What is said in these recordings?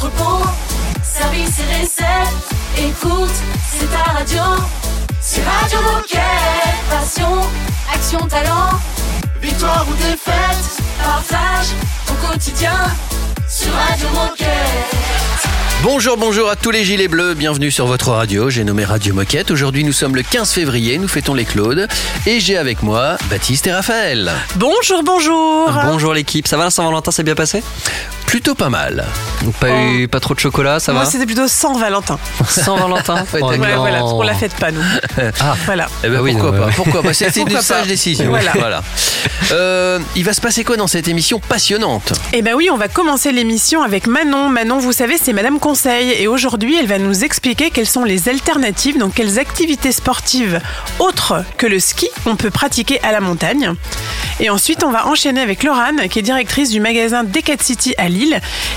entrepôt, service et recettes. Écoute, c'est ta radio. C'est Radio Moquette. Passion, action, talent. Victoire ou défaite, partage ton quotidien sur Radio Moquette. Bonjour, bonjour à tous les gilets bleus, bienvenue sur votre radio, j'ai nommé Radio Moquette. Aujourd'hui nous sommes le 15 février, nous fêtons les Claudes et j'ai avec moi Baptiste et Raphaël. Bonjour, bonjour. Bonjour l'équipe, ça va la Saint-Valentin, c'est bien passé? Plutôt pas mal. Donc pas eu pas trop de chocolat, ça Moi, va c'était plutôt sans Valentin. Oh d'accord. Ouais, voilà, parce qu'on la fête pas, nous. Ah, Voilà. Eh ben, Ah oui, pourquoi non, pas ouais. Pourquoi pas C'était une sage décision. Voilà. Euh, il va se passer quoi dans cette émission passionnante? Eh ben oui, on va commencer l'émission avec Manon. Manon, vous savez, c'est Madame Conseil. Et aujourd'hui, elle va nous expliquer quelles sont les alternatives, donc quelles activités sportives autres que le ski on peut pratiquer à la montagne. Et ensuite, on va enchaîner avec Laurane, qui est directrice du magasin Decat City à Lille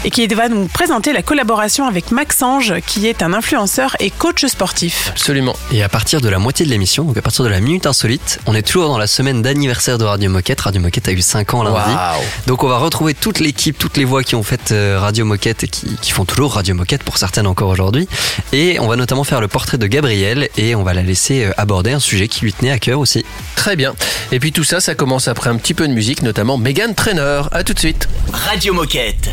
et qui va nous présenter la collaboration avec Maxange, qui est un influenceur et coach sportif. Absolument. Et à partir de la moitié de l'émission, donc à partir de la minute insolite, on est toujours dans la semaine d'anniversaire de Radio Moquette. Radio Moquette a eu 5 ans lundi. Waouh. Donc on va retrouver toute l'équipe, toutes les voix qui ont fait euh, Radio Moquette et qui, qui font toujours Radio Moquette pour certaines encore aujourd'hui. Et on va notamment faire le portrait de Gabrielle et on va la laisser euh, aborder un sujet qui lui tenait à cœur aussi. Très bien. Et puis tout ça, ça commence après un petit peu de musique, notamment Megan Trainer. À tout de suite. Radio Moquette.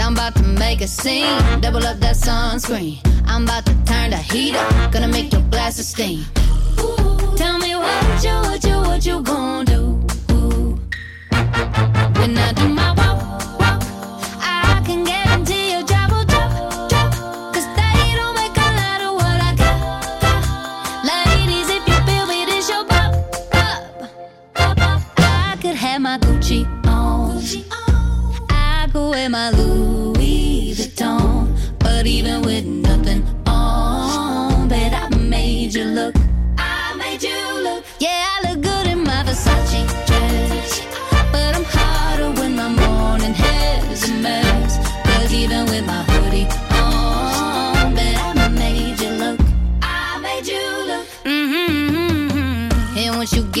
I'm about to make a scene. Double up that sunscreen. I'm about to turn the heat up. Gonna make your glasses steam. Ooh, tell me what you, what you, what you gonna do? Ooh. When I do my walk, walk, I can guarantee a double job, drop. Cause that it don't make a lot of what I got. Like it is if you feel it is your job will drop, drop.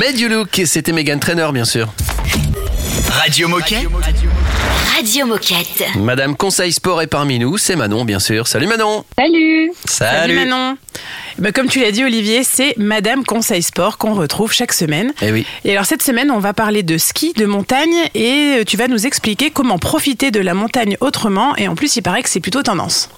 Made You Look, c'était Megan Trainer, bien sûr. Radio Moquette. Radio Moquette. Madame Conseil Sport est parmi nous, c'est Manon, bien sûr. Salut Manon Salut Salut, Manon. Ben, comme tu l'as dit, Olivier, c'est Madame Conseil Sport qu'on retrouve chaque semaine. Eh oui. Et alors cette semaine, on va parler de ski, de montagne, et euh, tu vas nous expliquer comment profiter de la montagne autrement. Et en plus, il paraît que c'est plutôt tendance.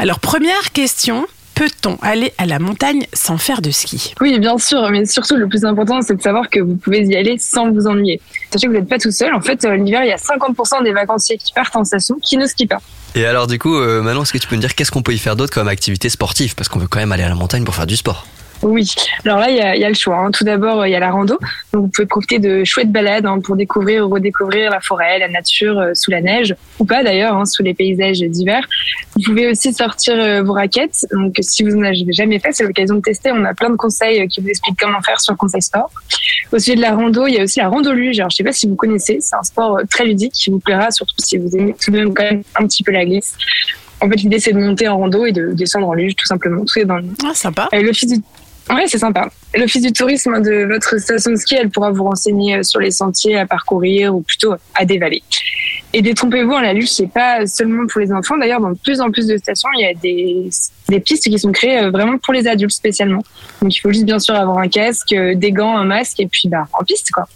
Alors première question. Peut-on aller à la montagne sans faire de ski? Oui, bien sûr, mais surtout le plus important, c'est de savoir que vous pouvez y aller sans vous ennuyer. Sachez que vous n'êtes pas tout seul. En fait, euh, l'hiver, il y a 50% des vacanciers qui partent en station qui ne skient pas. Et alors du coup, euh, Manon, est-ce que tu peux nous dire qu'est-ce qu'on peut y faire d'autre comme activité sportive? Parce qu'on veut quand même aller à la montagne pour faire du sport. Oui, alors là, il y a, y a le choix. hein. Tout d'abord, il y a la rando. Donc, vous pouvez profiter de chouettes balades hein, pour découvrir ou redécouvrir la forêt, la nature euh, sous la neige, ou pas d'ailleurs, hein, sous les paysages d'hiver. Vous pouvez aussi sortir euh, vos raquettes. Donc, si vous n'en avez jamais fait, c'est l'occasion de tester. On a plein de conseils euh, qui vous expliquent comment faire sur Conseil Sport. Au sujet de la rando, il y a aussi la rando luge. Alors, je sais pas si vous connaissez, c'est un sport euh, très ludique qui vous plaira, surtout si vous aimez tout de même quand même un petit peu la glisse. En fait, l'idée, c'est de monter en rando et de descendre en luge, tout simplement. Tout est dans le Ah, sympa. euh, L'office du Ouais, c'est sympa. L'office du tourisme de votre station de ski, elle pourra vous renseigner euh, sur les sentiers à parcourir ou plutôt à dévaler. Et détrompez-vous, hein, la luge, c'est pas seulement pour les enfants. D'ailleurs, dans de plus en plus de stations, il y a des, des pistes qui sont créées euh, vraiment pour les adultes spécialement. Donc, il faut juste bien sûr avoir un casque, euh, des gants, un masque et puis bah, en piste, quoi.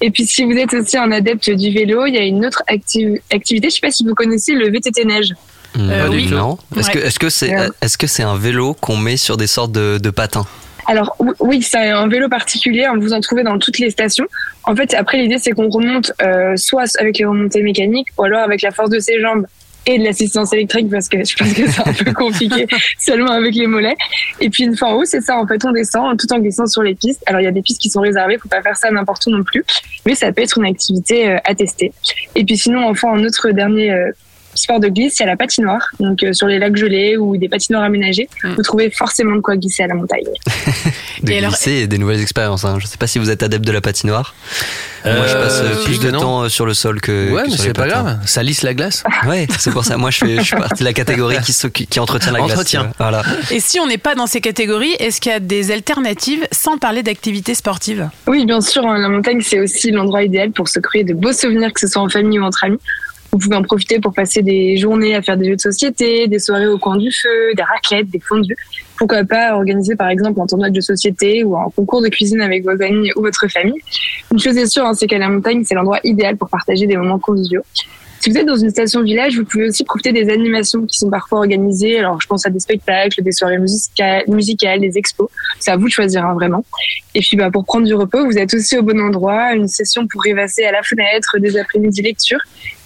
Et puis, si vous êtes aussi un adepte du vélo, il y a une autre acti- activité. Je sais pas si vous connaissez le VTT neige. Euh, oui. Non. Est-ce Ouais. que est-ce que c'est Ouais. est-ce que c'est un vélo qu'on met sur des sortes de, de patins? Alors ou- oui, c'est un vélo particulier. hein, Vous en trouvez dans toutes les stations. En fait, après l'idée c'est qu'on remonte euh, soit avec les remontées mécaniques, ou alors avec la force de ses jambes et de l'assistance électrique parce que je pense que c'est un peu compliqué seulement avec les mollets. Et puis une fois en haut, c'est ça. En fait, on descend tout en glissant sur les pistes. Alors il y a des pistes qui sont réservées, faut pas faire ça n'importe où non plus, mais ça peut être une activité euh, à tester. Et puis sinon, enfin, un autre dernier euh, sport de glisse, il y a la patinoire. Donc euh, sur les lacs gelés ou des patinoires aménagées, Mm. vous trouvez forcément de quoi glisser à la montagne. de Et alors- glisser et des nouvelles expériences. Hein. Je sais pas si vous êtes adepte de la patinoire. Moi, je Euh, passe euh, plus de non. temps euh, sur le sol que, Ouais, que mais c'est pas grave. Ça lisse la glace. Ouais, c'est pour ça. Moi, je, fais, je suis partie de la catégorie qui, qui entretient la glace. Entretien. vois. Voilà. Et si on n'est pas dans ces catégories, est-ce qu'il y a des alternatives sans parler d'activités sportives? Oui, bien sûr, hein, la montagne, c'est aussi l'endroit idéal pour se créer de beaux souvenirs, que ce soit en famille ou entre amis. Vous pouvez en profiter pour passer des journées à faire des jeux de société, des soirées au coin du feu, des raclettes, des fondus. Pourquoi pas organiser par exemple un tournoi de jeux de société ou un concours de cuisine avec vos amis ou votre famille. Une chose est sûre, hein, c'est qu'à la montagne, c'est l'endroit idéal pour partager des moments conviviaux. Si vous êtes dans une station village, vous pouvez aussi profiter des animations qui sont parfois organisées. Alors, je pense à des spectacles, des soirées musicales, musicales des expos. C'est à vous de choisir, hein, vraiment. Et puis, bah, pour prendre du repos, vous êtes aussi au bon endroit. Une session pour rêvasser à la fenêtre, des après-midi lecture.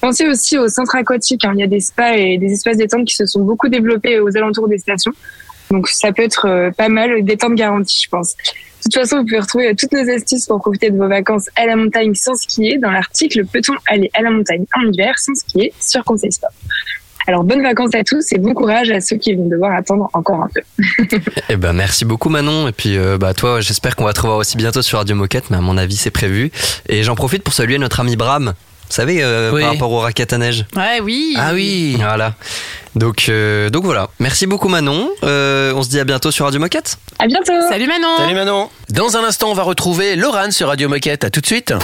Pensez aussi au centre aquatique. hein. Il y a des spas et des espaces détente qui se sont beaucoup développés aux alentours des stations. Donc, ça peut être euh, pas mal, détente garantie, je pense. De toute façon, vous pouvez retrouver toutes nos astuces pour profiter de vos vacances à la montagne sans skier dans l'article Peut-on aller à la montagne en hiver sans skier sur Conseil Sport? Alors, bonnes vacances à tous et bon courage à ceux qui vont devoir attendre encore un peu. Eh ben, merci beaucoup, Manon. Et puis, euh, bah, toi, j'espère qu'on va te revoir aussi bientôt sur Radio Moquette, mais à mon avis, c'est prévu. Et j'en profite pour saluer notre ami Bram. Vous savez, euh, Oui. par rapport aux raquettes à neige. Ouais, oui. Ah oui. Voilà. Donc, euh, donc voilà. Merci beaucoup, Manon. Euh, on se dit à bientôt sur Radio Moquette. À bientôt! Salut Manon. Salut Manon. Dans un instant, on va retrouver Laurent sur Radio Moquette. À tout de suite.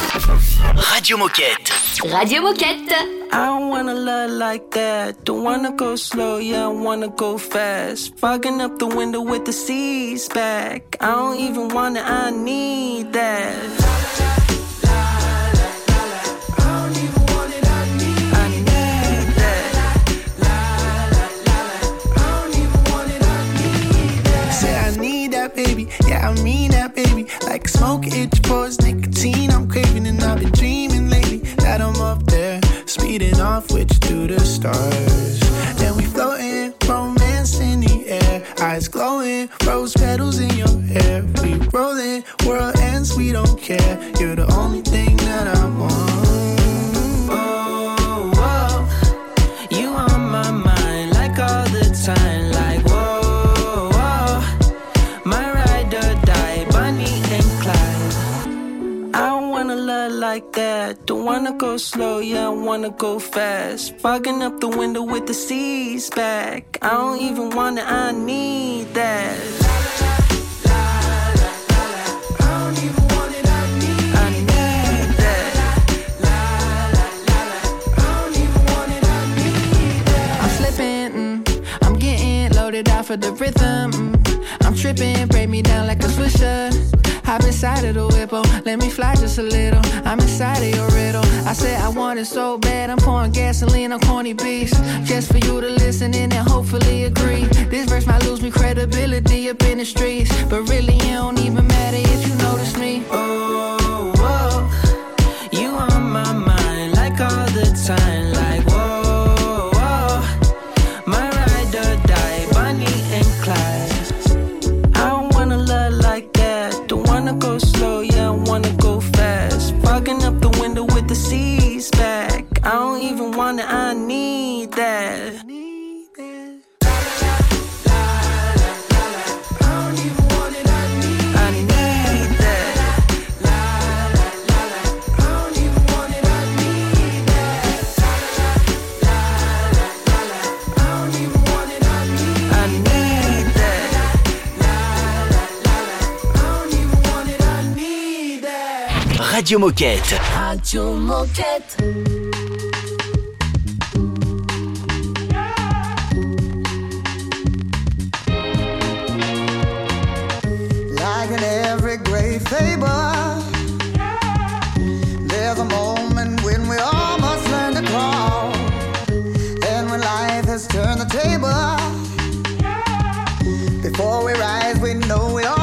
Radio Moquette. Radio Moquette. I don't wanna love like that. Don't wanna go slow, yeah, I wanna go fast. Fogging up the window with the seas back. I don't even wanna, I need that. Smoke itch pours nicotine, I'm craving and I've been dreaming lately that I'm up there, speeding off with you the stars. And we floating, romance in the air, eyes glowing, rose petals in your hair. We rolling, world ends, we don't care. You're the like that. Don't wanna go slow, yeah, I wanna go fast. Fogging up the window with the seas back. I don't even wanna, I need that. Mm, of the rhythm. mm. I'm tripping, break me down like a swisher. Hop inside of the whip, oh, let me fly just a little. I'm inside of your riddle. I said I want it so bad, I'm pouring gasoline on corny beats. Just for you to listen in and hopefully agree. This verse might lose me credibility up in the streets. But really, it don't even matter if you notice me. Oh, whoa. You on my mind like all the time. Radio Moquette. Radio Moquette. Like in every great fable, there's a moment when we all must learn to crawl. And when life has turned the table, before we rise, we know we all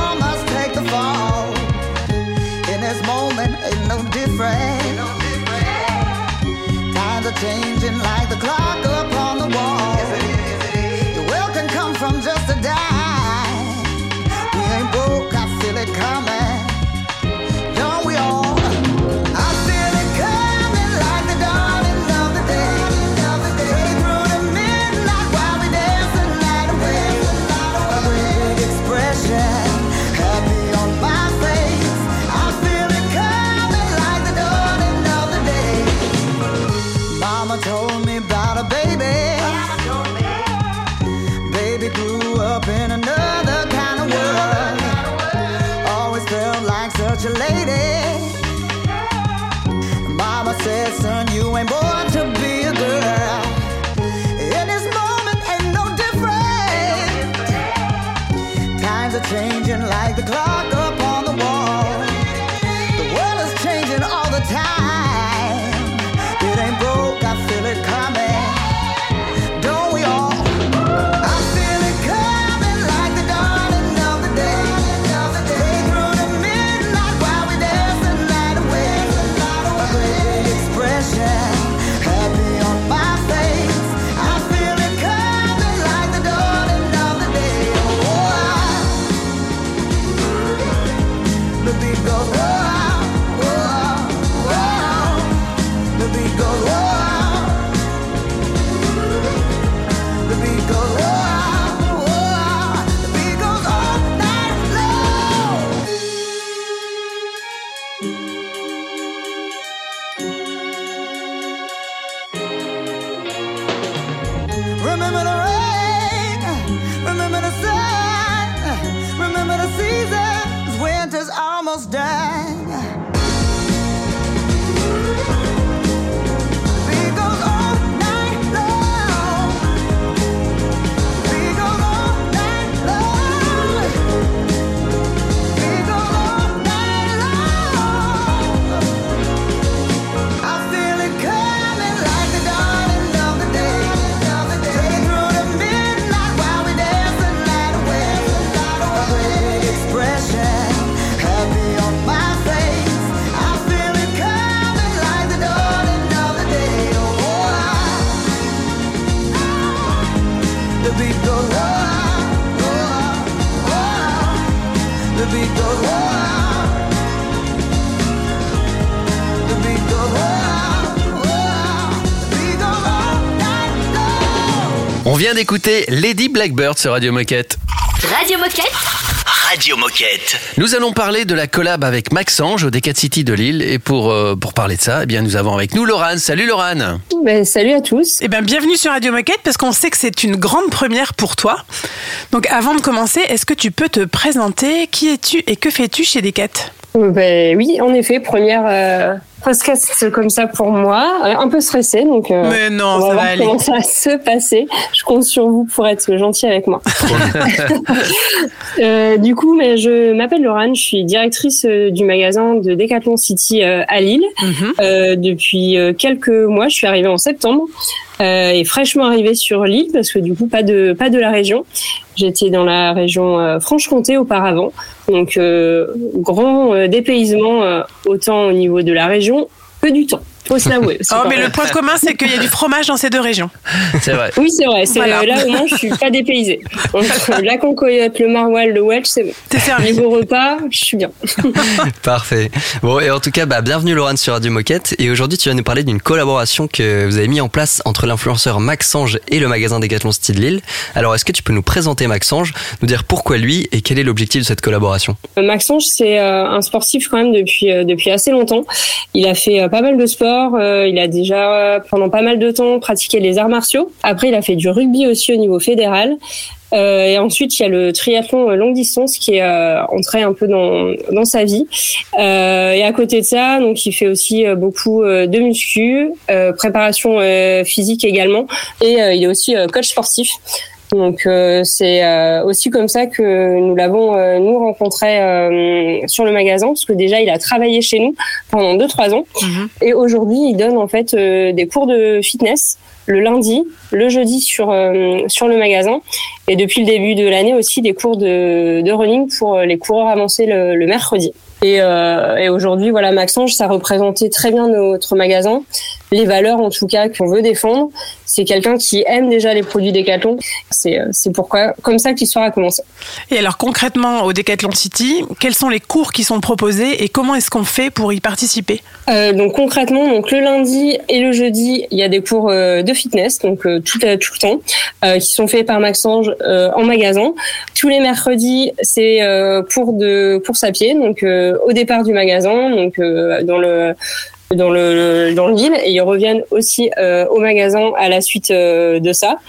vient d'écouter Lady Blackbird sur Radio Moquette. Radio Moquette Radio Moquette. Nous allons parler de la collab avec Maxange au Decat City de Lille. Et pour, euh, pour parler de ça, eh bien, nous avons avec nous Laurane. Salut Laurane. Ben, salut à tous. Eh bien, bienvenue sur Radio Moquette parce qu'on sait que c'est une grande première pour toi. Donc, avant de commencer, est-ce que tu peux te présenter? Qui es-tu et que fais-tu chez Decat? Ben oui, en effet, première euh, podcast comme ça pour moi, Euh, un peu stressée, donc euh, Mais non, on va ça va voir aller. comment ça va se passer. Je compte sur vous pour être gentil avec moi. Euh, du coup, mais je m'appelle Laurane, je suis directrice du magasin de Decathlon City à Lille. Mhm. Euh, depuis quelques mois, je suis arrivée en septembre euh, et fraîchement arrivée sur Lille parce que du coup pas de pas de la région. J'étais dans la région euh, Franche-Comté auparavant, donc euh, grand dépaysement autant au niveau de la région que du temps. Faut se l'avouer. aussi, Oh, mais le point commun, c'est qu'il y a du fromage dans ces deux régions. C'est vrai. Oui, c'est vrai. Voilà. euh, là au moins je suis pas dépaysée. Entre la concoyote, le maroilles, le welch, c'est bon. T'es servi. Niveau repas, je suis bien. Parfait. Bon, et en tout cas, bah, bienvenue Laurent sur Radio Moquette. Et aujourd'hui, tu vas nous parler d'une collaboration que vous avez mis en place entre l'influenceur Maxange et le magasin Decathlon Style Lille. Alors, est-ce que tu peux nous présenter Maxange, nous dire pourquoi lui et quel est l'objectif de cette collaboration? Euh, Maxange, c'est euh, un sportif quand même depuis euh, depuis assez longtemps. Il a fait euh, pas mal de sport. Euh, il a déjà pendant pas mal de temps pratiqué les arts martiaux. Après, il a fait du rugby aussi au niveau fédéral. Euh, et ensuite, il y a le triathlon euh, longue distance qui est entré un peu dans, sa vie. Et à côté de ça, donc il fait aussi beaucoup de muscu, préparation physique également, et il est aussi coach sportif. Donc euh, c'est euh, aussi comme ça que nous l'avons euh, nous rencontré euh, sur le magasin parce que déjà il a travaillé chez nous pendant deux trois ans. Et aujourd'hui il donne en fait euh, des cours de fitness le lundi, le jeudi sur euh, sur le magasin. Et depuis le début de l'année aussi des cours de, de running pour les coureurs avancés le, le mercredi. Et, euh, et aujourd'hui, voilà, Maxange, ça représentait très bien notre magasin, les valeurs en tout cas qu'on veut défendre. C'est quelqu'un qui aime déjà les produits Decathlon. C'est euh, c'est pourquoi, comme ça que l'histoire a commencé. Et alors concrètement, au Decathlon City, quels sont les cours qui sont proposés et comment est-ce qu'on fait pour y participer? Euh, donc concrètement, donc le lundi et le jeudi, il y a des cours euh, de fitness, donc euh, tout, tout le temps, euh, qui sont faits par Maxange euh, en magasin. Tous les mercredis, c'est euh, cours de course à pied, donc euh, au départ du magasin, donc euh, dans le dans le dans le ville et ils reviennent aussi euh, au magasin à la suite euh, de ça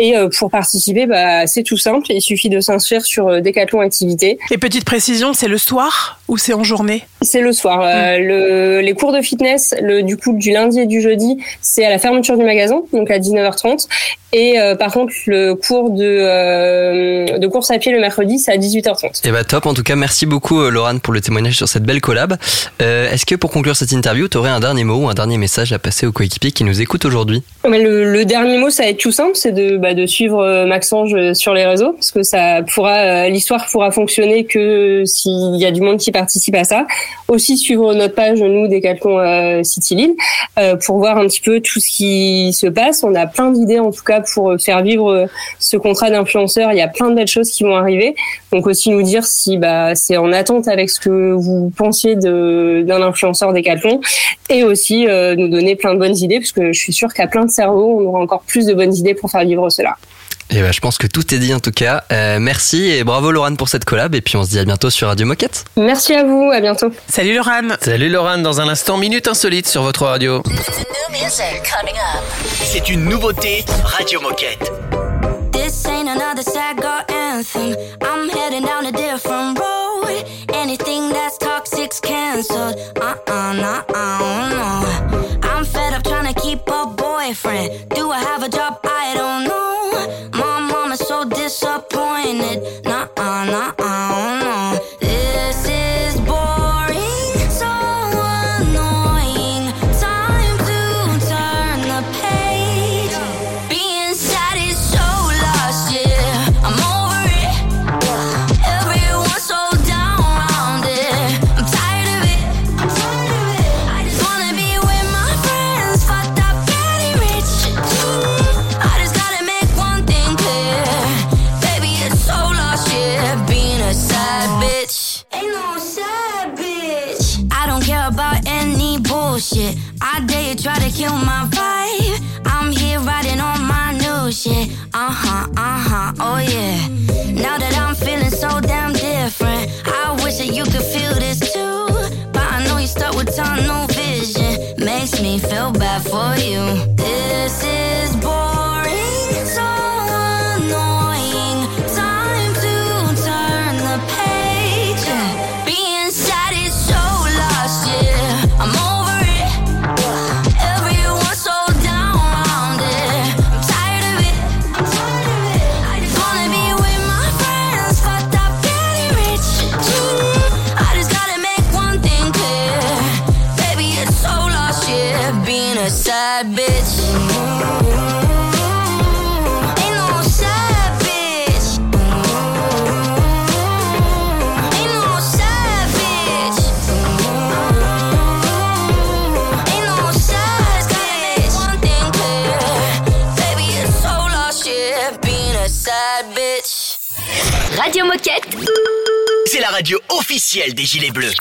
et euh, pour participer bah c'est tout simple il suffit de s'inscrire sur euh, Decathlon activité Et petite précision, c'est le soir ou c'est en journée? C'est le soir. Euh, le, les cours de fitness, le, du coup, du lundi et du jeudi, c'est à la fermeture du magasin, donc à 19h30. Et euh, par contre, le cours de, euh, de course à pied le mercredi, c'est à 18h30. Et bah top, en tout cas merci beaucoup euh, Laurent pour le témoignage sur cette belle collab. Euh, Est-ce que pour conclure cette interview, tu aurais un dernier mot ou un dernier message à passer aux coéquipiers qui nous écoutent aujourd'hui? Mais le, le dernier mot, ça va être tout simple, c'est de, bah, de suivre euh, Maxange euh, sur les réseaux, parce que ça euh, l'histoire pourra fonctionner que s'il y a du monde qui participe à ça. Aussi suivre notre page nous Decathlon euh, City pour voir un petit peu tout ce qui se passe. On a plein d'idées en tout cas pour faire vivre ce contrat d'influenceur. Il y a plein de belles choses qui vont arriver. Donc aussi nous dire si bah c'est en attente avec ce que vous pensiez d'un influenceur Decathlon et aussi nous donner plein de bonnes idées parce que je suis sûre qu'à plein de cerveaux on aura encore plus de bonnes idées pour faire vivre cela. Et bah je pense que tout est dit en tout cas. Euh, merci et bravo Laurent pour cette collab et puis on se dit à bientôt sur Radio Moquette. Merci à vous, à bientôt. Salut Laurent. Salut Laurent, dans un instant, minute insolite sur votre radio. C'est une nouveauté Radio Moquette. This ain't another sad girl anthem. I'm heading down a different road. Anything that's toxic's cancelled. Uh uh, nah, uh, no. I'm fed up trying to keep a boyfriend. Shit. Uh huh, uh huh, oh yeah. Now that I'm feeling so damn different, I wish that you could feel this too. But I know you stuck with tunnel vision. Makes me feel bad for you. Radio Moquette. C'est la radio officielle des Gilets Bleus.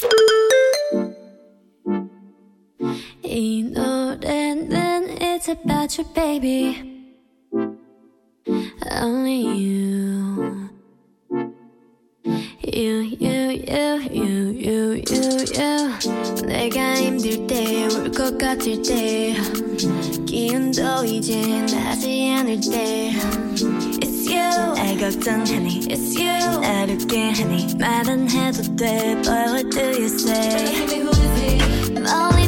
You know that then it's about you, baby. Only you. You, you, you, you, you, you, you. 내가 힘들 때, 울 것 같을 때, 기운도 이제 나지 않을 때. It's you. 걱정하니 It's you 나를 깨하니 말은 해도 돼 Boy what do you say 멀리 든 언제든지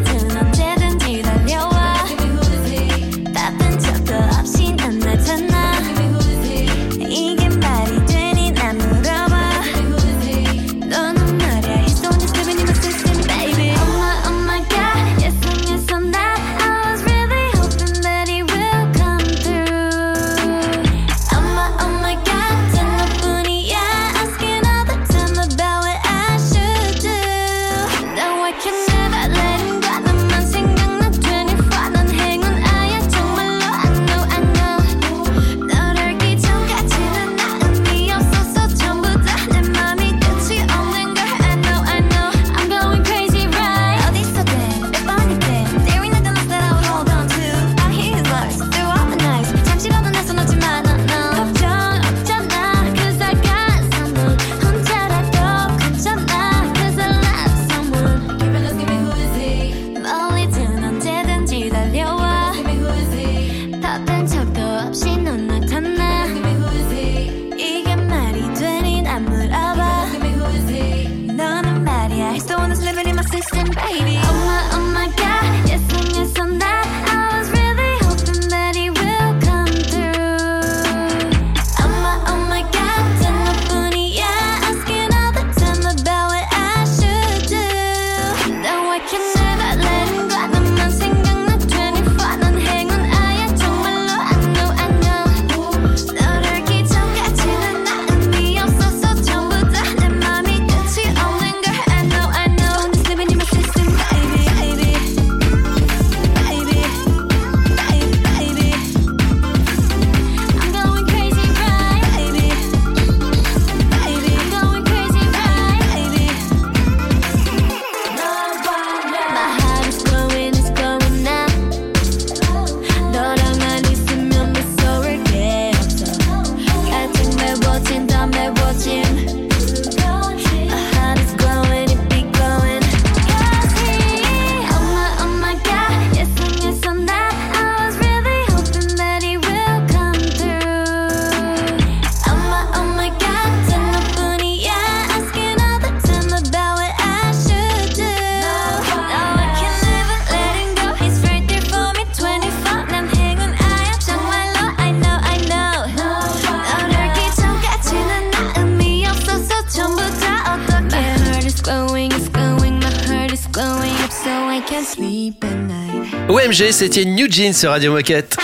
OMG, c'était New Jeans sur Radio Moquette.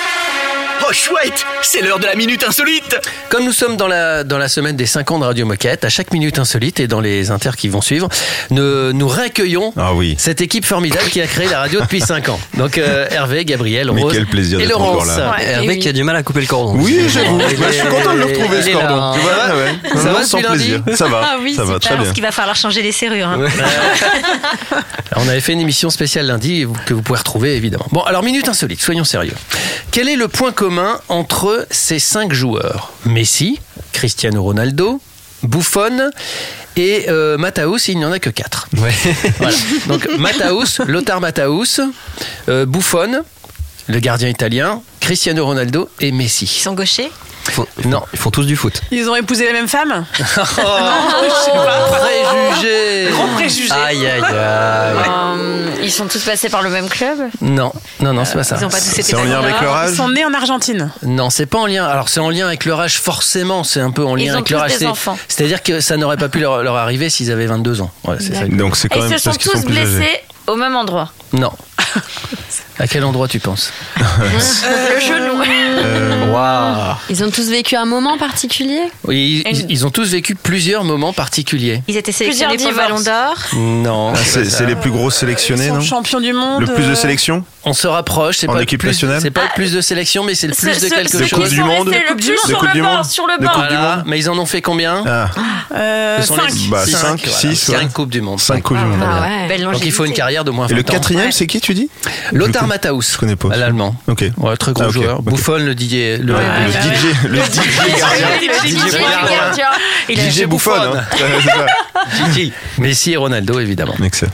Oh chouette, c'est l'heure de la minute insolite. Comme nous sommes dans la, dans la semaine des 5 ans de Radio Moquette, à chaque minute insolite et dans les inters qui vont suivre, nous, nous réaccueillons Ah oui. cette équipe formidable qui a créé la radio depuis 5 ans. Donc euh, Hervé, Gabriel, Mais Rose quel plaisir et Laurence. là. Ouais, Hervé qui a du mal à couper le cordon. Oui, j'avoue. Bah, je suis content de le retrouver ce cordon. là. Tu vois, ouais. Ça Non, va sans plaisir. Ça va. Ah oui, ça va très bien. parce qu'il va falloir changer les serrures. hein. On avait fait une émission spéciale lundi que vous pouvez retrouver évidemment. Bon, alors minute insolite, soyons sérieux. Quel est le point commun entre ces cinq joueurs Messi, Cristiano Ronaldo, Buffon et euh, Mataus, il n'y en a que quatre. Ouais. Voilà. Donc Mataus, Lothar Mataus, euh, Buffon, le gardien italien, Cristiano Ronaldo et Ils Messi. sont gauchers? Ils font, ils font- Non. ils font tous du foot. Ils ont épousé la même femme Oh, préjugé Gros préjugé. Aïe aïe aïe. Euh, Ils sont tous passés par le même club Non, non, non, c'est pas ça. Ils ont pas tous été C'est en lien avec leur âge Ils sont nés en Argentine. Non, c'est pas en lien. Alors c'est en lien avec leur âge forcément. C'est un peu en lien Ils ont avec tous leur âge. des C'est- enfants. C'est-à-dire que ça n'aurait pas pu leur, leur arriver s'ils avaient 22 ans. C'est ça. Donc c'est Et quand ils même se sont parce qu'ils tous sont plus âgés. blessés au même endroit. Non. À quel endroit tu penses Le genou. Euh, Waouh. Ils ont tous vécu un moment particulier Oui, ils, ils ont tous vécu plusieurs moments particuliers. Ils étaient sélectionnés pour le Ballon d'Or. Non. ah, c'est les plus gros sélectionnés, Ils sont non champions du monde. Le plus de euh, sélections On se rapproche. C'est En pas le équipe plus- nationale C'est pas Ah, le plus de sélection, mais c'est le plus Ce- de ce- quelque De chose. Coupe du Monde le De plus Coupe sur du le Monde sur le De bord. Coupe du Voilà, Monde mais ils en ont fait combien Ah, euh, Ce sont cinq. les Bah, cinq, cinq, voilà. six, ouais. Cinq coupes du monde. 5 Coupes du Monde. Ah Donc il faut une carrière de moins Et le 20 ans. quatrième, c'est qui tu dis Lothar Matthaus. Je connais pas. L'allemand. Ok. Ouais, très gros Ah, ok, joueur. ok. Buffon, le DJ. Le, Ouais, le le DJ. DJ, le DJ gardien. DJ gardien. Il a DJ fait Buffon, hein. Ouais. Gigi. Messi et Ronaldo, évidemment. Excellent.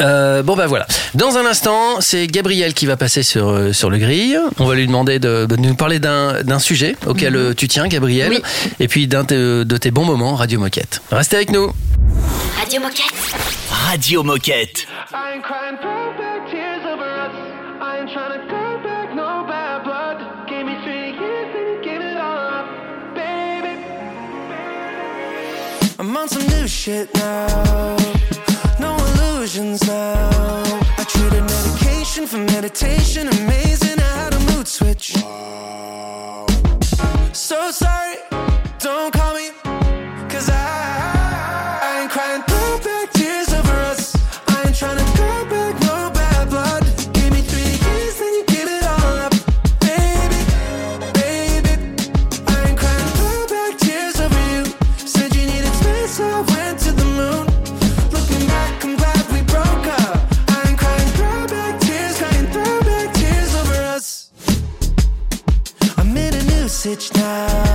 Euh, bon bah voilà. Dans un instant, c'est Gabriel qui va passer sur euh, sur le grill. On va lui demander de, de nous parler d'un d'un sujet auquel euh, tu tiens, Gabriel, Oui. et puis d'un te- de tes bons moments Radio Moquette. Restez avec nous. Radio Moquette. Radio Moquette. On some new shit now. No illusions now. I traded medication for meditation. Amazing how the mood switch. So sorry, in a new sitch now.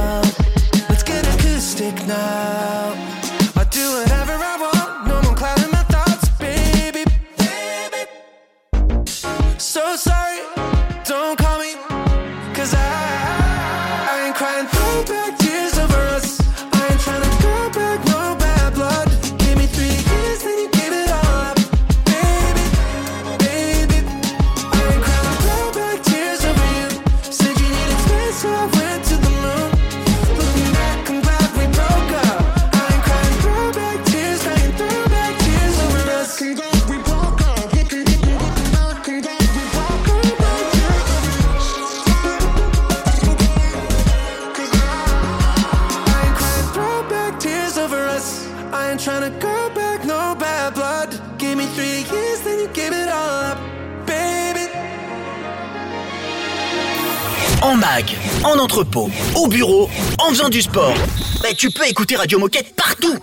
Au bureau, en faisant du sport. Bah, tu peux écouter Radio Moquette partout.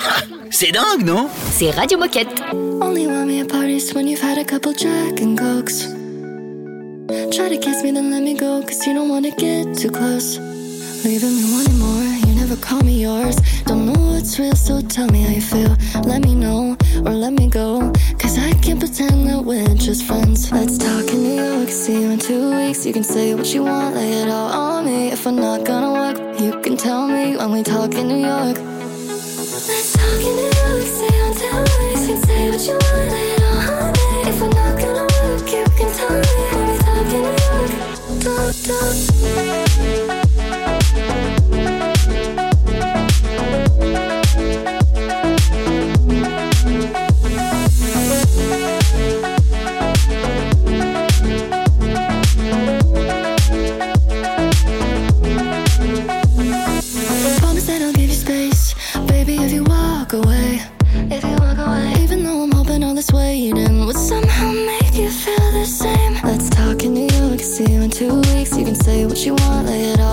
Ah, C'est dingue, non? C'est Radio Moquette. Only want me at parties when you've had a couple Jack and Cokes. Try to kiss me, then let me go, cause you don't wanna get too close. Leaving me wanting more, you never call me yours. Don't know what's real, so tell me how you feel. Let me know, or let me go, cause I can't pretend that we're just friends. Let's talk in New York, see you in two weeks. You can say what you want, lay it all on. If we're not gonna work, you can tell me when we talk in New York. Let's talk in New York, you in two. You can say what you want, lay on. If we're not gonna work, you can tell me when we talk in New York. Talk, talk. What you want, lay it all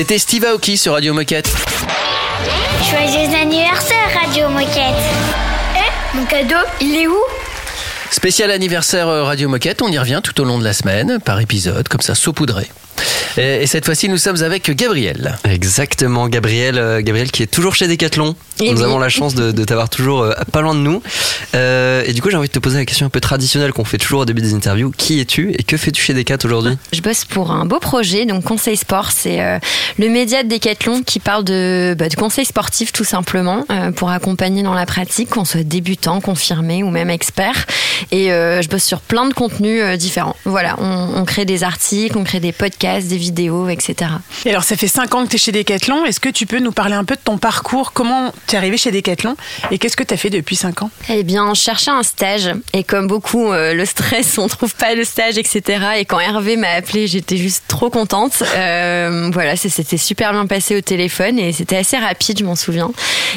C'était Steve Aoki sur Radio Moquette. Joyeux anniversaire, Radio Moquette. Eh, mon cadeau, il est où? Spécial anniversaire euh, Radio Moquette, on y revient tout au long de la semaine, par épisode, comme ça, saupoudré. Et, et cette fois-ci, nous sommes avec Gabriel. Exactement, Gabriel, euh, Gabriel qui est toujours chez Decathlon. Eh nous oui. avons la chance de, de t'avoir toujours euh, pas loin de nous. Euh, et du coup, j'ai envie de te poser la question un peu traditionnelle qu'on fait toujours au début des interviews. Qui es-tu et que fais-tu chez Decat aujourd'hui? Je bosse pour un beau projet, donc Conseil Sport. C'est euh, le média de Decathlon qui parle de, bah, de conseils sportifs tout simplement euh, pour accompagner dans la pratique, qu'on soit débutant, confirmé ou même expert. Et euh, je bosse sur plein de contenus euh, différents. Voilà, on, on crée des articles, on crée des podcasts, des vidéos, etc. Et alors, ça fait 5 ans que tu es chez Decathlon. Est-ce que tu peux nous parler un peu de ton parcours? Comment tu es arrivé chez Decathlon? Et qu'est-ce que tu as fait depuis 5 ans? Eh bien, je cherchais un stage et comme beaucoup, euh, le stress, on trouve pas de stage, etc. Et quand Hervé m'a appelé, j'étais juste trop contente. Euh, voilà, ça s'était super bien passé au téléphone et c'était assez rapide, je m'en souviens.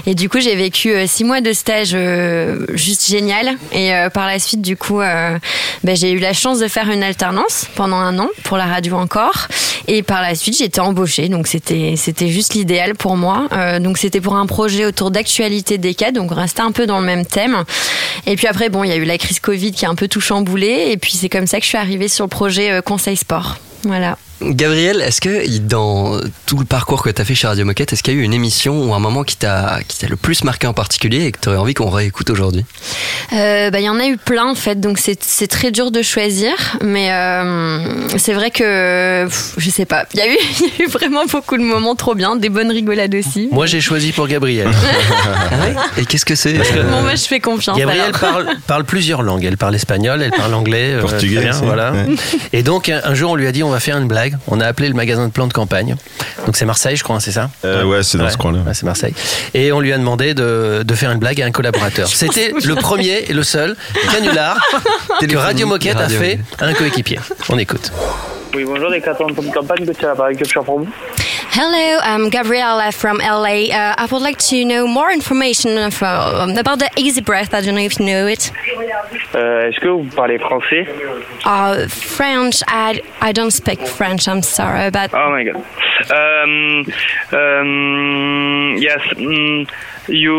Et du coup, j'ai vécu euh, six mois de stage euh, juste génial. Et euh, par la suite, du coup, euh, ben, j'ai eu la chance de faire une alternance pendant un an pour la radio encore. Et par la suite, été embauchée. Donc c'était c'était juste l'idéal pour moi. Euh, donc c'était pour un projet autour d'actualité des cas. Donc on restait un peu dans le même thème. Et puis après, bon, il y a eu la crise Covid qui a un peu tout chamboulé. Et puis c'est comme ça que je suis arrivée sur le projet euh, Conseil Sport. Voilà. Gabriel, est-ce que dans tout le parcours que tu as fait chez Radio Moquette, est-ce qu'il y a eu une émission ou un moment qui t'a qui t'a le plus marqué en particulier et que tu aurais envie qu'on réécoute aujourd'hui? Euh, bah, il y en a eu plein en fait, donc c'est c'est très dur de choisir. Mais euh, c'est vrai que pff, je sais pas. Il y, a eu- il y a eu vraiment beaucoup de moments trop bien, des bonnes rigolades aussi. Moi, j'ai choisi pour Gabriel. Et qu'est-ce que c'est? Bon, moi je fais confiance. Gabrielle alors. parle, parle plusieurs langues. Elle parle espagnol, elle parle anglais, euh, Portugais bien, voilà. Ouais. Et donc un, un jour, on lui a dit, on va faire une blague. On a appelé le magasin de plans de campagne. Donc c'est Marseille, je crois, hein, c'est ça Euh, ouais, c'est dans ce coin-là. Ouais, c'est Marseille. Et on lui a demandé de, de faire une blague à un collaborateur. C'était le premier et le seul canular que Radio Moquette a fait à un coéquipier. On écoute. Oui, bonjour, de campagne, que tu l'appareil que je pour vous. Hello, I'm Gabriella from LA. Uh, I would like to know more information from, about the Easy Breath. I don't know if you know it. Euh, Est-ce que vous parlez français Uh, French, I, I don't speak French, I'm sorry, but Oh my god. Um, um, yes, mm, you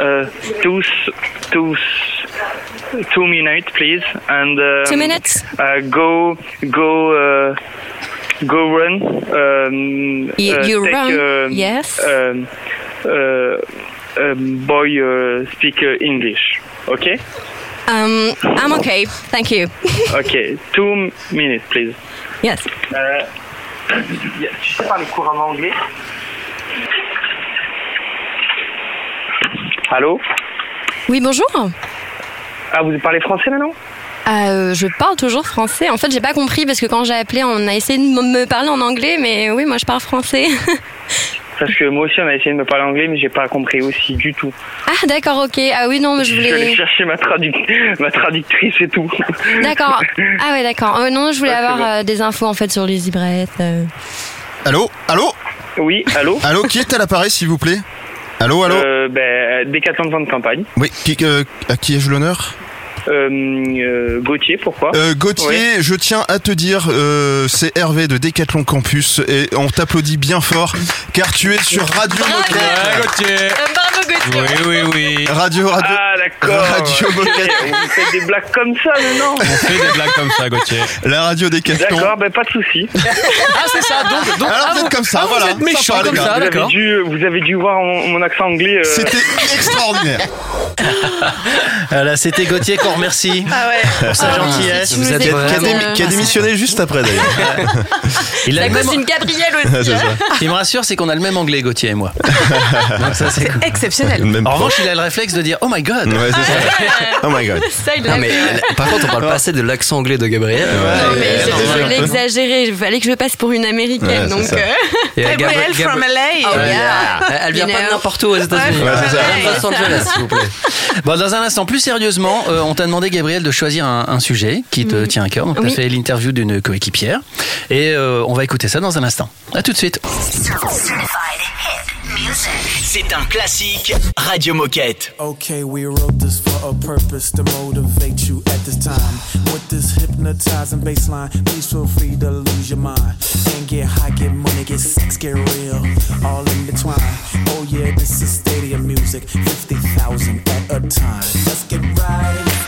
uh, two, two, two minutes, please, and um, Two minutes? Uh, go, go, uh, go run. Um, You- uh, you take, run, um, yes. Um, uh, um, boy, uh, speak uh, English. Okay. um, I'm okay, thank you. Okay, two minutes, please. Yes. A- tu sais parler couramment anglais Allô Oui, bonjour. Ah, vous parlez français maintenant Euh, je parle toujours français. En fait, j'ai pas compris parce que quand j'ai appelé, on a essayé de m- me parler en anglais, mais oui, moi je parle français. Parce que moi aussi, on a essayé de me parler anglais, mais j'ai pas compris aussi du tout. ah, d'accord, ok. Ah oui, non, mais je Je vais aller voulais. chercher ma, traduc- ma traductrice et tout. D'accord. Ah ouais, d'accord. Euh, non, je voulais avoir bon. euh, des infos en fait sur les ibrettes. euh. Allô? Allô? Oui, allô Allô, qui est à l'appareil, s'il vous plaît? Allô, allô euh, ben, Décathlon de vente campagne. Oui, qui, euh, à qui ai-je l'honneur? Euh, euh, Gauthier, pourquoi Euh, Gauthier, je tiens à te dire, euh, c'est Hervé de Décathlon Campus et on t'applaudit bien fort car tu es sur Radio Moquette. Gauthier bravo Gauthier. Oui, oui, oui. Radio, radio. Ah, d'accord. Radio Moquette. Vous faites des blagues comme ça maintenant On fait des blagues comme ça, Gauthier. La radio Décathlon. D'accord, ben pas de souci. Ah, c'est ça, donc. donc Alors ah, vous êtes comme ça, ah, voilà. Vous êtes méchant comme gars. ça, vous, avez d'accord. dû, vous avez dû voir mon, mon accent anglais. euh, C'était extraordinaire. Voilà, c'était Gauthier remercie Ah ouais. pour sa Ah, gentillesse. tu nous Qui a, démissionné juste après d'ailleurs. Il a même... d'une Gabrielle aussi. Ça. Ce qui me rassure, c'est qu'on a le même anglais, Gauthier et moi. Donc ça, c'est cool. Exceptionnel. Même En revanche, il a le réflexe de dire Oh my god Ouais, c'est ça. Oh my god. Ça, il Non, l'a mais fait. par contre, on parle pas assez de l'accent anglais de Gabriel. Non, mais Ouais, non, je ouais. l'ai exagéré. Il fallait que je passe pour une américaine. Donc, euh, Gabrielle Gabri- from LA. Oh, yeah. Elle vient You pas de n'importe où aux États-Unis. Ouais, Los Angeles, s'il vous plaît. Bon, dans un instant, plus sérieusement, euh, on t'a demandé, Gabriel, de choisir un, un sujet qui te tient à cœur. Donc, tu Oui. fait l'interview d'une coéquipière. Et euh, on va écouter ça dans un instant. À tout de suite. C'est un classique Radio Moquette. Okay, we wrote this for a purpose to motivate you at this time. With this hypnotizing baseline, please feel free to lose your mind. And get high, get money, get sex, get real, all in between. Oh yeah, this is stadium music, 50,000 at a time. Let's get right,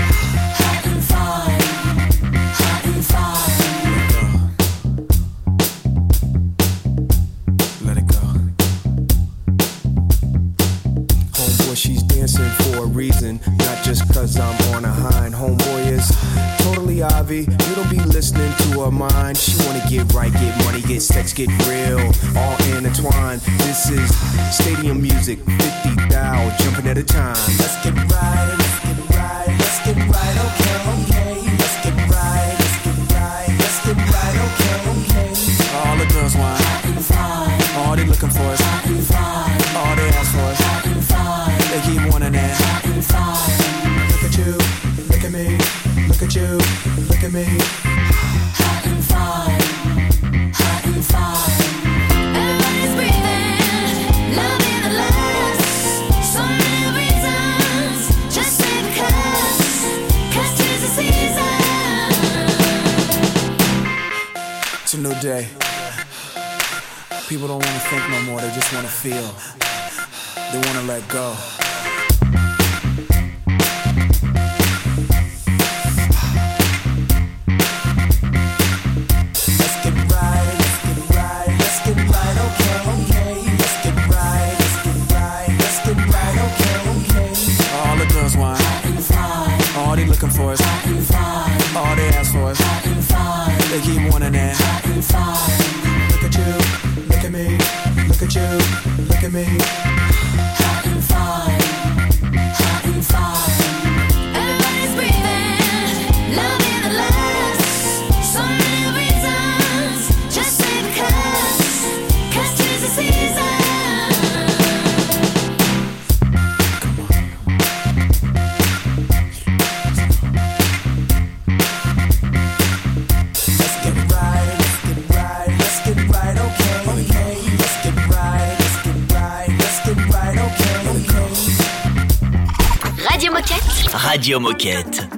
Totally you don't be listening to her mind. She wanna get right, get money, get sex, get real, all intertwined. This is stadium music, 50 thou jumping at a time. Let's get right, look at me. Hot and fine, hot and fine. Everybody's breathing, love the last. So many reasons, just say because, 'cause tis the season. It's a new day. People don't want to think no more, they just want to feel. They want to let go. They keep wanting and. Look at you, look at me, look at you, look at me. Radio Moquette.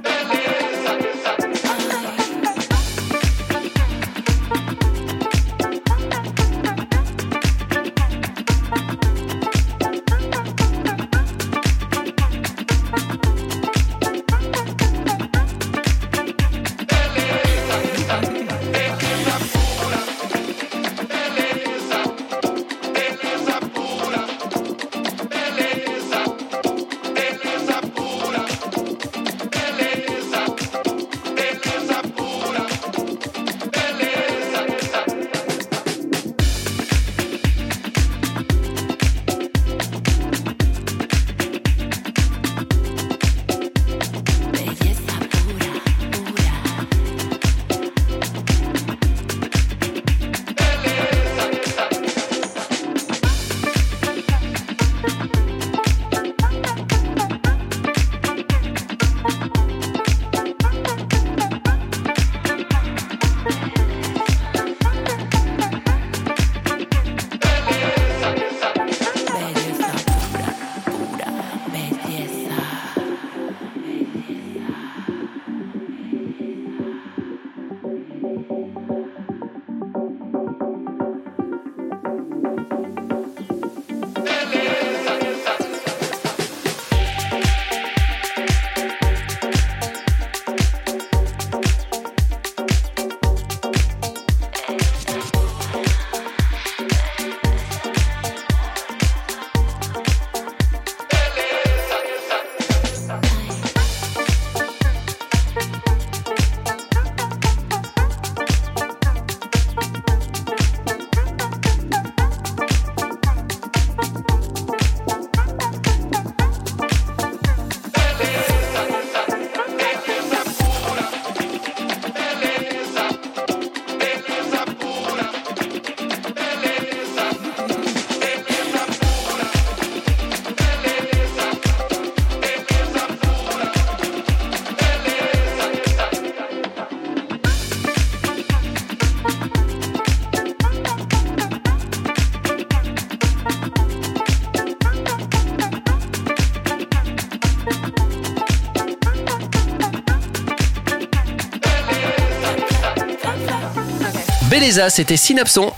C'était Synapson.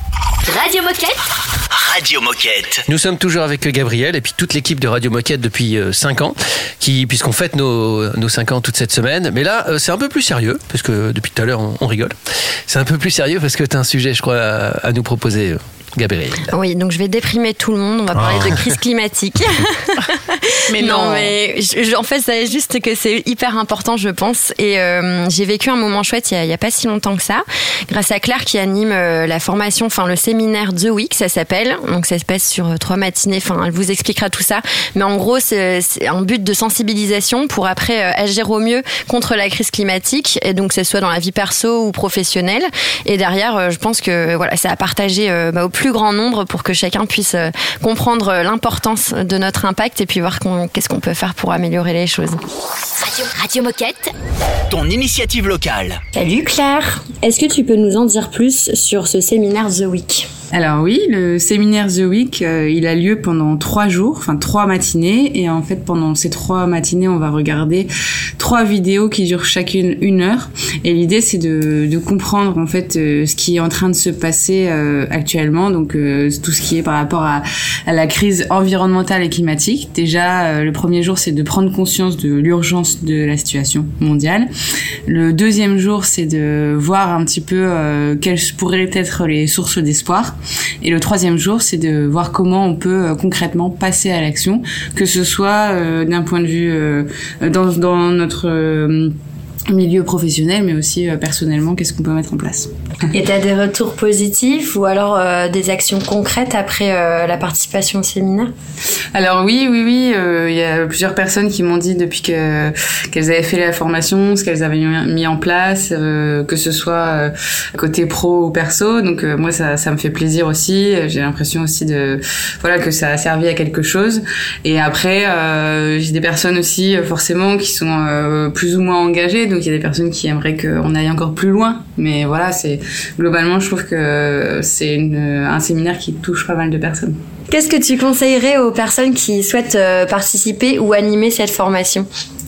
Radio Moquette. Radio Moquette. Nous sommes toujours avec Gabriel et puis toute l'équipe de Radio Moquette depuis 5 ans, qui, puisqu'on fête nos, nos 5 ans toute cette semaine. Mais là, euh, c'est un peu plus sérieux, parce que depuis tout à l'heure, on, on rigole. C'est un peu plus sérieux parce que tu as un sujet, je crois, à, à nous proposer. Gabriel. Oui, donc je vais déprimer tout le monde. On va parler Ah. de crise climatique. Mais non. mais je- je- en fait, c'est juste que c'est hyper important, je pense. Et euh, j'ai vécu un moment chouette il y, a, pas si longtemps que ça, grâce à Claire qui anime euh, la formation, enfin le séminaire The Week, ça s'appelle. Donc ça se passe sur euh, trois matinées. Enfin, elle vous expliquera tout ça. Mais en gros, c'est c'est un but de sensibilisation pour après euh, agir au mieux contre la crise climatique. Et donc, que ce soit dans la vie perso ou professionnelle. Et derrière, euh, je pense que voilà, ça a partagé euh, bah, au plus grand nombre pour que chacun puisse euh, comprendre euh, l'importance de notre impact et puis voir qu'on- qu'est-ce qu'on peut faire pour améliorer les choses. Radio, Radio Moquette. Ton initiative locale. Salut Claire, est-ce que tu peux nous en dire plus sur ce séminaire The Week? Alors oui, le séminaire The Week, euh, il a lieu pendant trois jours, enfin trois matinées, et en fait pendant ces trois matinées, on va regarder trois vidéos qui durent chacune une heure. Et l'idée, c'est de, de comprendre en fait euh, ce qui est en train de se passer euh, actuellement, donc euh, tout ce qui est par rapport à, à la crise environnementale et climatique. Déjà, le premier jour, c'est de prendre conscience de l'urgence de la situation mondiale. Le deuxième jour, c'est de voir un petit peu quelles pourraient être les sources d'espoir. Et le troisième jour, c'est de voir comment on peut euh, concrètement passer à l'action, que ce soit euh, d'un point de vue euh, dans, notre milieu professionnel, mais aussi euh, personnellement, qu'est-ce qu'on peut mettre en place. Et t'as des retours positifs ou alors euh, des actions concrètes après euh, la participation au séminaire? Alors oui, oui, oui, euh, il y a plusieurs personnes qui m'ont dit depuis que qu'elles avaient fait la formation, ce qu'elles avaient mis en place, euh, que ce soit euh, côté pro ou perso. Donc euh, moi, ça, ça me fait plaisir aussi. J'ai l'impression aussi de voilà que ça a servi à quelque chose. Et après, euh, j'ai des personnes aussi forcément qui sont euh, plus ou moins engagées. Donc il y a des personnes qui aimeraient qu'on aille encore plus loin. Mais voilà, c'est globalement, je trouve que c'est un séminaire qui touche pas mal de personnes. Qu'est-ce que tu conseillerais aux personnes qui souhaitent euh, participer ou animer cette formation?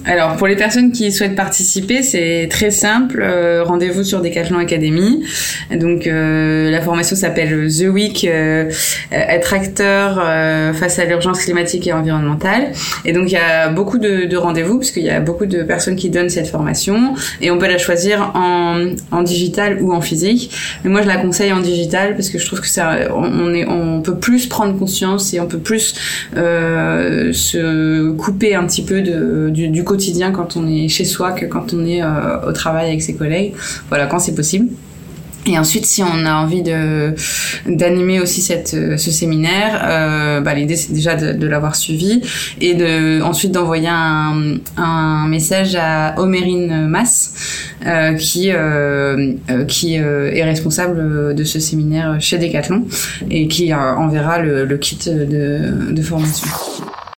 Alors, pour les personnes qui souhaitent participer, c'est très simple. Euh, Rendez-vous sur Decathlon Academy. Donc, euh, la formation s'appelle The Week, euh, être acteur euh, face à l'urgence climatique et environnementale. Et donc, il y a beaucoup de, de rendez-vous parce qu'il y a beaucoup de personnes qui donnent cette formation et on peut la choisir en, en digital ou en physique. Mais moi, je la conseille en digital parce que je trouve que ça, on, est, on peut plus prendre conscience et on peut plus euh, se couper un petit peu de, du, du quotidien quand on est chez soi que quand on est euh, au travail avec ses collègues. Voilà, quand c'est possible. Et ensuite, si on a envie de d'animer aussi cette euh, ce séminaire, euh, bah, l'idée c'est déjà de, l'avoir suivi et de ensuite d'envoyer un, un message à Omérine Mass qui qui est responsable de ce séminaire chez Decathlon et qui enverra le, le kit de, de formation.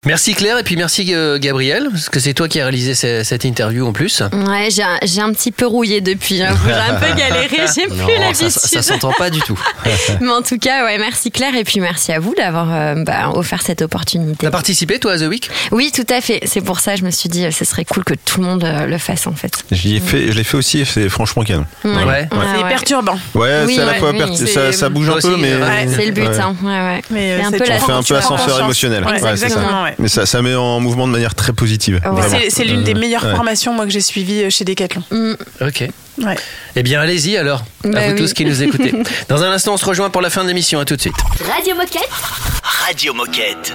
Merci Claire et puis merci euh, Gabriel, parce que c'est toi qui as réalisé ce- cette interview en plus. Ouais, j'ai un, petit peu rouillé depuis. J'ai un peu galéré, j'ai plus ça- l'habitude. ça s'entend pas du tout. Mais en tout cas, ouais, merci Claire et puis merci à vous d'avoir euh, bah, offert cette opportunité. T'as participé toi à The Week? Oui, tout à fait. C'est pour ça je me suis dit, euh, ce serait cool que tout le monde le fasse en fait. Je l'ai fait, je l'ai fait aussi et c'est franchement. Ouais. Ouais. C'est ouais. perturbant. Ouais, Oui, c'est à la fois oui. ça, ça bouge un peu, aussi, mais ouais, C'est le but, ouais. hein. Ouais, ouais. Mais, C'est un peu la On fait un peu ascenseur émotionnel. Ça. exactement, ouais. Mais ça, ça met en mouvement de manière très positive. C'est c'est l'une des meilleures ouais. formations moi que j'ai suivies euh, chez Decathlon. Ok. Ouais. Eh bien allez-y alors, à Bah vous oui. tous qui nous écoutez. Dans un instant on se rejoint pour la fin de l'émission, à tout de suite. Radio Moquette. Radio Moquette.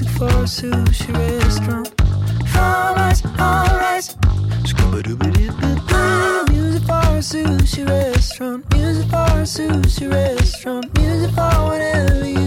Music for a sushi restaurant. Us, alright. Scooba-dooba-doo-ba-doo. Music for a sushi restaurant. Music for a sushi restaurant. Music for whatever you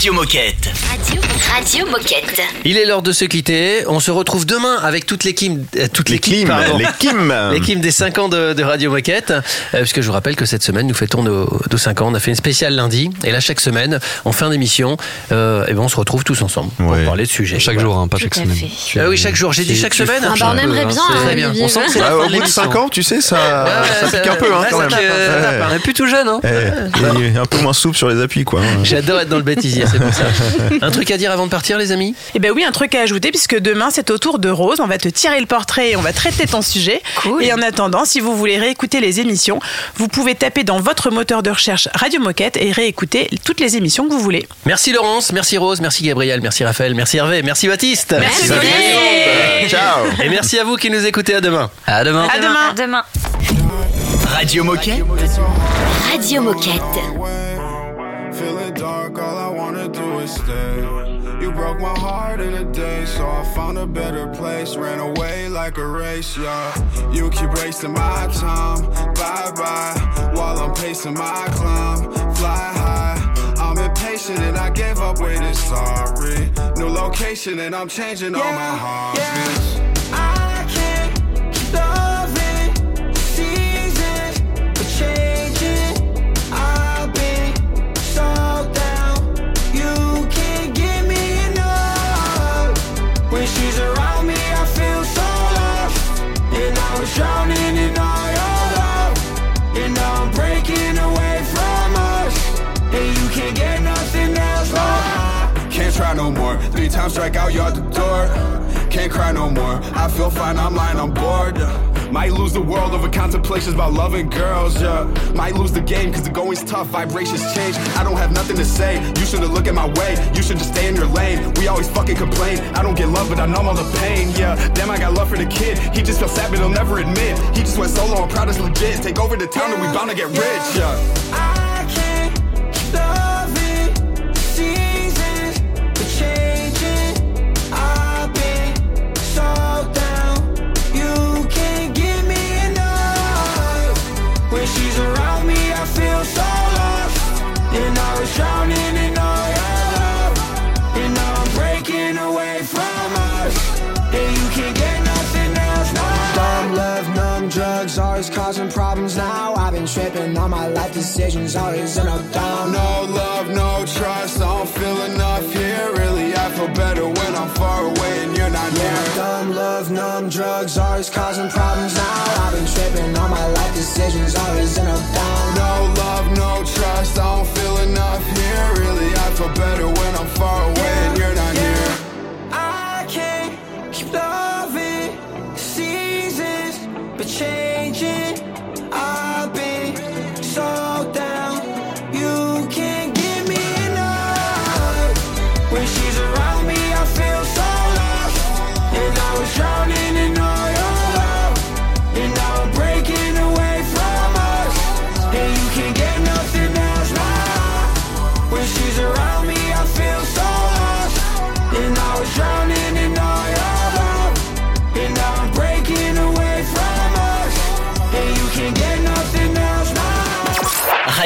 Radio Moquette. Radio, Moquette. Il est l'heure de se quitter. On se retrouve demain avec toute l'équipe, euh, toute l'équipe, Kim, pardon. les Kim. l'équipe des 5 ans de, de Radio Moquette. Euh, puisque je vous rappelle que cette semaine, nous fêtons nos, nos 5 ans. On a fait une spéciale lundi. Et là, chaque semaine, en fin d'émission, euh, eh ben, on se retrouve tous ensemble pour parler de sujets. Chaque jour, hein, pas chaque semaine. Ah oui, chaque jour. J'ai dit chaque semaine. Ah bah, on aimerait bien, hein, très bien. Olivier. On sent que c'est Ah, au bout de l'émission. 5 ans, tu sais, ça, ça Ouais, pique un peu, hein, ouais, quand même. Ouais. On est plus tout jeune, hein. Eh, un peu moins souple sur les appuis, quoi. J'adore être dans le bêtisier, c'est pour ça. Un truc à dire avant de partir, les amis? Eh ben oui, un truc à ajouter puisque demain c'est au tour de Rose. On va te tirer le portrait et on va traiter ton sujet. Et en attendant, si vous voulez réécouter les émissions, vous pouvez taper dans votre moteur de recherche Radio Moquette et réécouter toutes les émissions que vous voulez. Merci Laurence, merci Rose, merci Gabriel, merci Raphaël, merci Hervé, merci Baptiste. Merci. Olivier. Ciao. Et merci à vous qui nous écoutez. À demain. À demain. À demain. demain. Radio Moquette. Radio Moquette. Broke my heart in a day, so I found a better place. Ran away like a race, yeah. You keep wasting my time, bye bye. While I'm pacing my climb, fly high. I'm impatient and I gave up waiting, sorry. New location and I'm changing all my heartbeats. I times strike out, you out the door. Can't cry no more. I feel fine, I'm lying, I'm bored. Might lose the world over contemplations about loving girls, yeah. Might lose the game cause the going's tough, vibrations change. I don't have nothing to say. You shouldn't look at my way. You should just stay in your lane. We always fucking complain. I don't get love, but I numb all the pain, yeah. Damn, I got love for the kid. He just feels sad, but he'll never admit. He just went solo, I'm proud it's legit. Take over the town and we bound to get rich, yeah.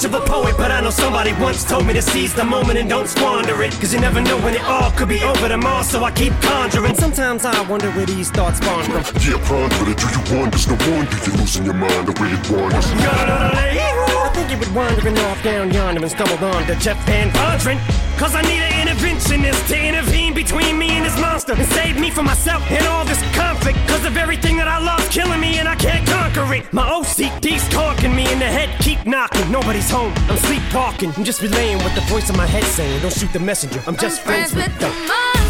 much of a poet, but I know somebody once told me to seize the moment and don't squander it. Cause you never know when it all could be over tomorrow, so I keep conjuring. Sometimes I wonder where these thoughts spawn from. Yeah, ponder it. Do you wonder? No wonder you're losing your mind the way it wanders. I think you would wandering off down yonder and stumbled on to Jeff Van Vondren. Cause I need an interventionist to intervene between me and this monster and save me from myself and all this conflict. Cause of everything that I love's killing me and I can't conquer it. My OCD's conking me in the head, keep knocking. Nobody's home, I'm sleepwalking. I'm just relaying what the voice in my head saying. Don't shoot the messenger, I'm just friends, with the them. monster